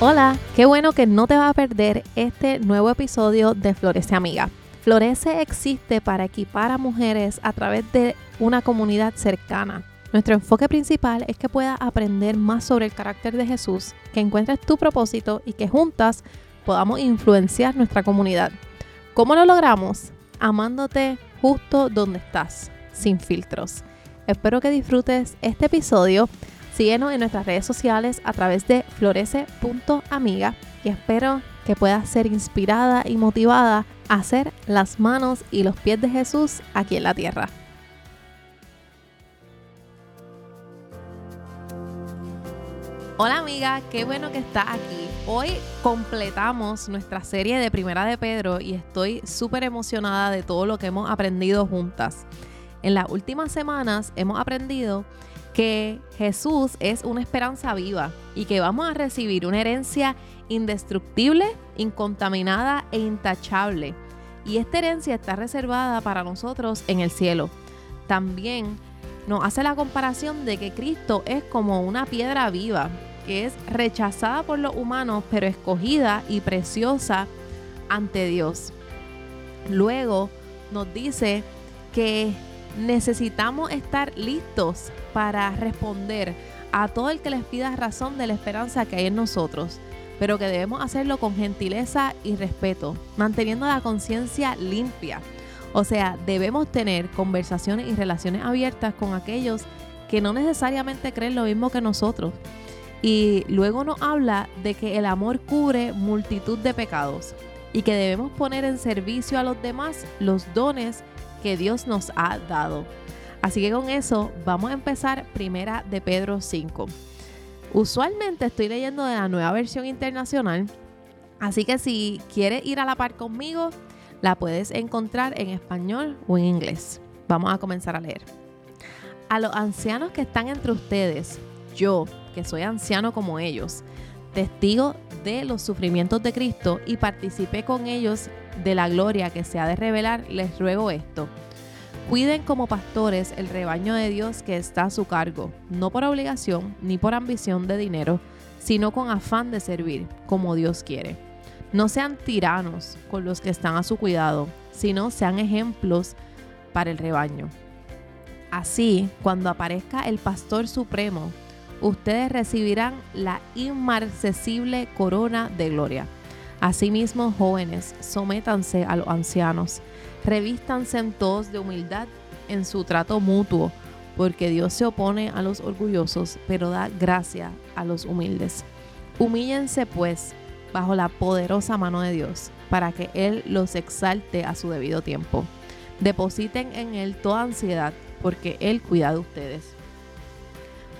Hola, qué bueno que no te vas a perder este nuevo episodio de Florece Amiga. Florece existe para equipar a mujeres a través de una comunidad cercana. Nuestro enfoque principal es que puedas aprender más sobre el carácter de Jesús, que encuentres tu propósito y que juntas podamos influenciar nuestra comunidad. ¿Cómo lo logramos? Amándote justo donde estás, sin filtros. Espero que disfrutes este episodio Síguenos en nuestras redes sociales a través de florece.amiga y espero que puedas ser inspirada y motivada a hacer las manos y los pies de Jesús aquí en la tierra. Hola amiga, qué bueno que estás aquí. Hoy completamos nuestra serie de Primera de Pedro y estoy súper emocionada de todo lo que hemos aprendido juntas. En las últimas semanas hemos aprendido que Jesús es una esperanza viva y que vamos a recibir una herencia indestructible, incontaminada e intachable. Y esta herencia está reservada para nosotros en el cielo. También nos hace la comparación de que Cristo es como una piedra viva, que es rechazada por los humanos, pero escogida y preciosa ante Dios. Luego nos dice que necesitamos estar listos para responder a todo el que les pida razón de la esperanza que hay en nosotros, pero que debemos hacerlo con gentileza y respeto, manteniendo la conciencia limpia. O sea, debemos tener conversaciones y relaciones abiertas con aquellos que no necesariamente creen lo mismo que nosotros. Y luego nos habla de que el amor cubre multitud de pecados y que debemos poner en servicio a los demás los dones que Dios nos ha dado. Así que con eso vamos a empezar primera de Pedro 5. Usualmente estoy leyendo de la nueva versión internacional, así que si quieres ir a la par conmigo, la puedes encontrar en español o en inglés. Vamos a comenzar a leer. A los ancianos que están entre ustedes, yo, que soy anciano como ellos, testigo de los sufrimientos de Cristo y participé con ellos de la gloria que se ha de revelar, les ruego esto. Cuiden como pastores el rebaño de Dios que está a su cargo, no por obligación ni por ambición de dinero, sino con afán de servir, como Dios quiere. No sean tiranos con los que están a su cuidado, sino sean ejemplos para el rebaño. Así, cuando aparezca el Pastor Supremo, ustedes recibirán la inmarcesible corona de gloria. Asimismo, jóvenes, sométanse a los ancianos, revístanse en todos de humildad en su trato mutuo, porque Dios se opone a los orgullosos, pero da gracia a los humildes. Humíllense pues bajo la poderosa mano de Dios, para que Él los exalte a su debido tiempo. Depositen en Él toda ansiedad, porque Él cuida de ustedes.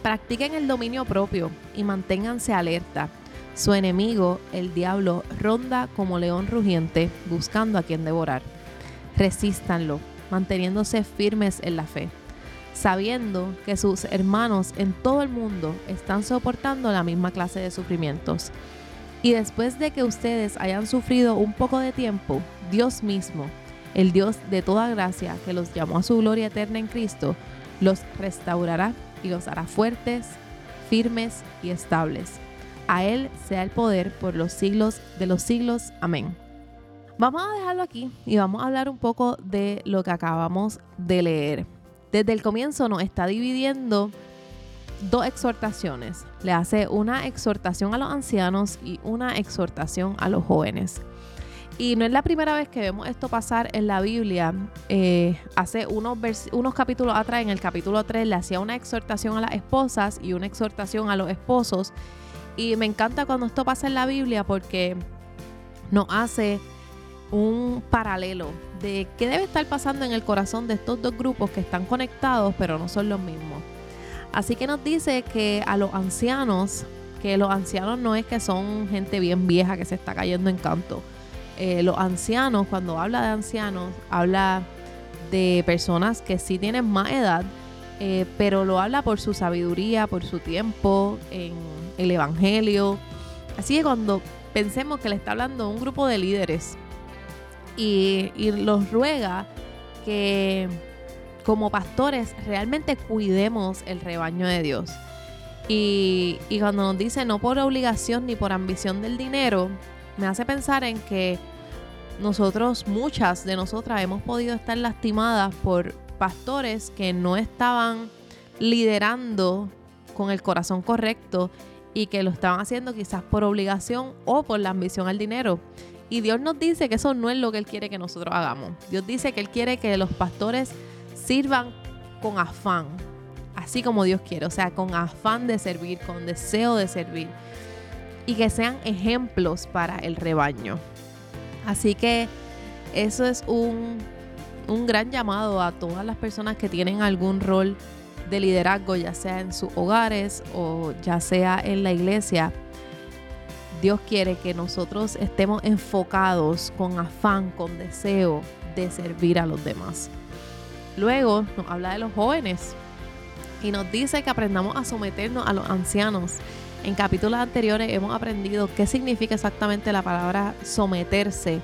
Practiquen el dominio propio y manténganse alerta. Su enemigo, el diablo, ronda como león rugiente buscando a quien devorar. Resístanlo, manteniéndose firmes en la fe, sabiendo que sus hermanos en todo el mundo están soportando la misma clase de sufrimientos. Y después de que ustedes hayan sufrido un poco de tiempo, Dios mismo, el Dios de toda gracia que los llamó a su gloria eterna en Cristo, los restaurará y los hará fuertes, firmes y estables. A Él sea el poder por los siglos de los siglos. Amén. Vamos a dejarlo aquí y vamos a hablar un poco de lo que acabamos de leer. Desde el comienzo nos está dividiendo dos exhortaciones. Le hace una exhortación a los ancianos y una exhortación a los jóvenes. Y no es la primera vez que vemos esto pasar en la Biblia. Eh, hace unos, unos capítulos atrás, en el capítulo 3, le hacía una exhortación a las esposas y una exhortación a los esposos. Y me encanta cuando esto pasa en la Biblia porque nos hace un paralelo de qué debe estar pasando en el corazón de estos dos grupos que están conectados pero no son los mismos. Así que nos dice que a los ancianos, que los ancianos no es que son gente bien vieja que se está cayendo en canto eh, los ancianos, cuando habla de ancianos, habla de personas que sí tienen más edad, eh, pero lo habla por su sabiduría, por su tiempo en el Evangelio. Así que cuando pensemos que le está hablando a un grupo de líderes y, los ruega que como pastores realmente cuidemos el rebaño de Dios. Y, y cuando nos dice no por obligación ni por ambición del dinero, me hace pensar en que nosotros, muchas de nosotras, hemos podido estar lastimadas por pastores que no estaban liderando con el corazón correcto y que lo estaban haciendo quizás por obligación o por la ambición al dinero. Y Dios nos dice que eso no es lo que Él quiere que nosotros hagamos. Dios dice que Él quiere que los pastores sirvan con afán, así como Dios quiere, o sea, con afán de servir, con deseo de servir y que sean ejemplos para el rebaño. Así que eso es un, un gran llamado a todas las personas que tienen algún rol de liderazgo, ya sea en sus hogares o ya sea en la iglesia. Dios quiere que nosotros estemos enfocados con afán, con deseo de servir a los demás. Luego nos habla de los jóvenes y nos dice que aprendamos a someternos a los ancianos. En capítulos anteriores hemos aprendido qué significa exactamente la palabra someterse,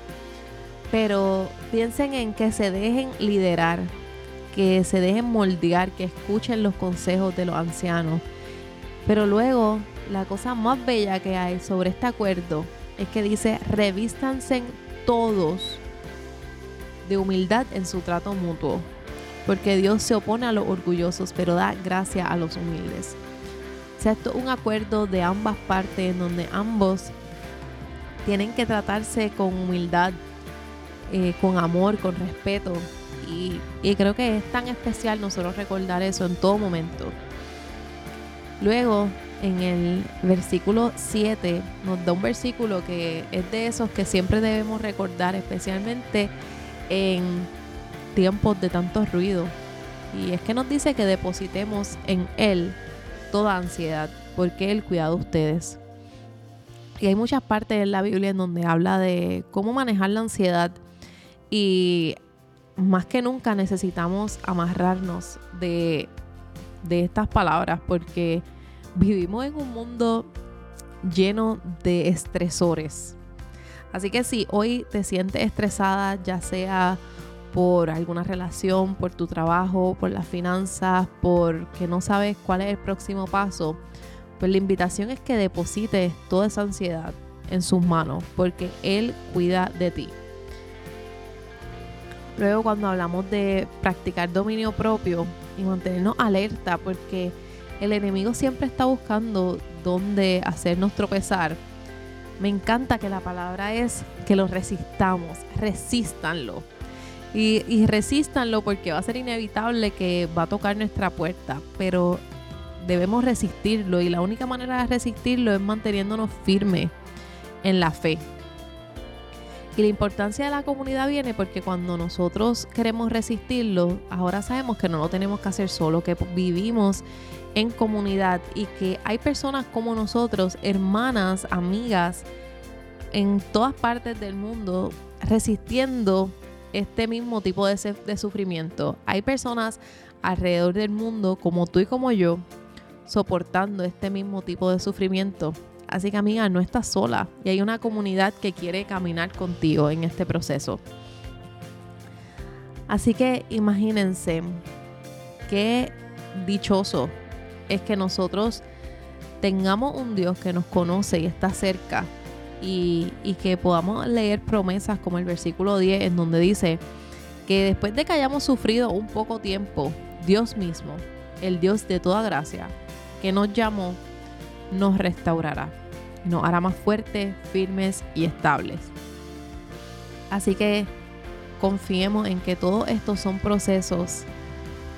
pero piensen en que se dejen liderar, que se dejen moldear, que escuchen los consejos de los ancianos. Pero luego, la cosa más bella que hay sobre este acuerdo es que dice, revístanse todos de humildad en su trato mutuo porque Dios se opone a los orgullosos, pero da gracia a los humildes. O sea, esto es un acuerdo de ambas partes en donde ambos tienen que tratarse con humildad, eh, con amor, con respeto. Y, creo que es tan especial nosotros recordar eso en todo momento. Luego, en el versículo 7, nos da un versículo que es de esos que siempre debemos recordar, especialmente en tiempos de tanto ruido. Y es que nos dice que depositemos en Él toda ansiedad, porque Él cuida de ustedes. Y hay muchas partes en la Biblia en donde habla de cómo manejar la ansiedad y más que nunca necesitamos amarrarnos de, estas palabras porque vivimos en un mundo lleno de estresores. Así que si hoy te sientes estresada, ya sea por alguna relación, por tu trabajo, por las finanzas, porque no sabes cuál es el próximo paso, pues la invitación es que deposites toda esa ansiedad en sus manos, porque Él cuida de ti. Luego cuando hablamos de practicar dominio propio y mantenernos alerta, porque el enemigo siempre está buscando dónde hacernos tropezar. Me encanta que la palabra es que lo resistamos, resístanlo y, y resístanlo porque va a ser inevitable que va a tocar nuestra puerta, pero debemos resistirlo y la única manera de resistirlo es manteniéndonos firmes en la fe. Y la importancia de la comunidad viene porque cuando nosotros queremos resistirlo, ahora sabemos que no lo tenemos que hacer solo, que vivimos en comunidad y que hay personas como nosotros, hermanas, amigas, en todas partes del mundo, resistiendo este mismo tipo de, sufrimiento. Hay personas alrededor del mundo, como tú y como yo, soportando este mismo tipo de sufrimiento. Así que amiga, no estás sola y hay una comunidad que quiere caminar contigo en este proceso. Así que imagínense qué dichoso es que nosotros tengamos un Dios que nos conoce y está cerca y, que podamos leer promesas como el versículo 10 en donde dice que después de que hayamos sufrido un poco tiempo, Dios mismo, el Dios de toda gracia, que nos llamó, nos restaurará, nos hará más fuertes, firmes y estables. Así que confiemos en que todos estos son procesos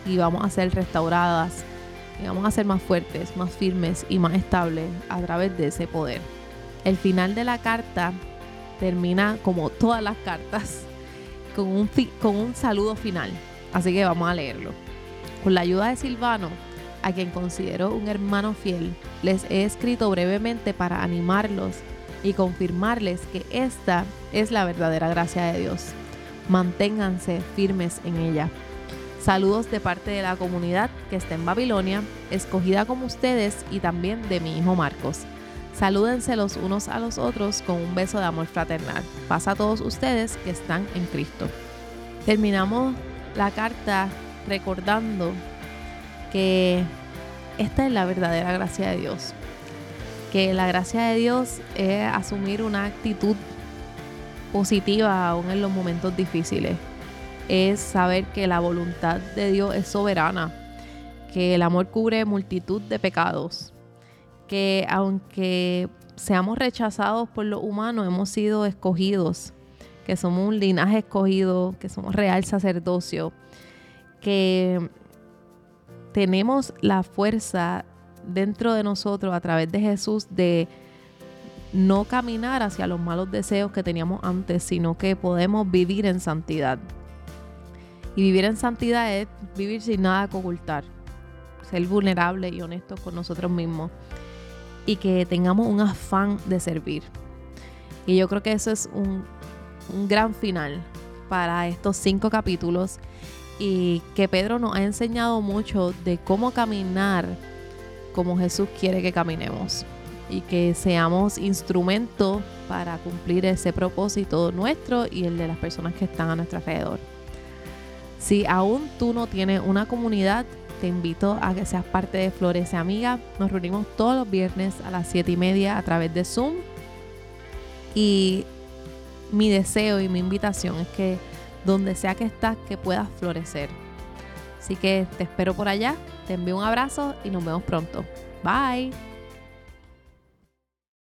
y vamos a ser restauradas y vamos a ser más fuertes, más firmes y más estables a través de ese poder. El final de la carta termina como todas las cartas con un, con un saludo final. Así que vamos a leerlo. Con la ayuda de Silvano, a quien considero un hermano fiel, les he escrito brevemente para animarlos y confirmarles que esta es la verdadera gracia de Dios. Manténganse firmes en ella. Saludos de parte de la comunidad que está en Babilonia, escogida como ustedes y también de mi hijo Marcos. Salúdense los unos a los otros con un beso de amor fraternal. Pasa a todos ustedes que están en Cristo. Terminamos la carta recordando que esta es la verdadera gracia de Dios. Que la gracia de Dios es asumir una actitud positiva aún en los momentos difíciles. Es saber que la voluntad de Dios es soberana, que el amor cubre multitud de pecados, que aunque seamos rechazados por los humanos, hemos sido escogidos, que somos un linaje escogido, que somos real sacerdocio, que tenemos la fuerza dentro de nosotros a través de Jesús de no caminar hacia los malos deseos que teníamos antes, sino que podemos vivir en santidad. Y vivir en santidad es vivir sin nada que ocultar, ser vulnerable y honesto con nosotros mismos y que tengamos un afán de servir. Y yo creo que eso es un, un gran final para estos cinco capítulos y que Pedro nos ha enseñado mucho de cómo caminar como Jesús quiere que caminemos y que seamos instrumento para cumplir ese propósito nuestro y el de las personas que están a nuestro alrededor. Si aún tú no tienes una comunidad, te invito a que seas parte de Florece Amiga. Nos reunimos todos los viernes a las 7 y media a través de Zoom. Y mi deseo y mi invitación es que donde sea que estás, que puedas florecer. Así que te espero por allá, te envío un abrazo y nos vemos pronto. Bye.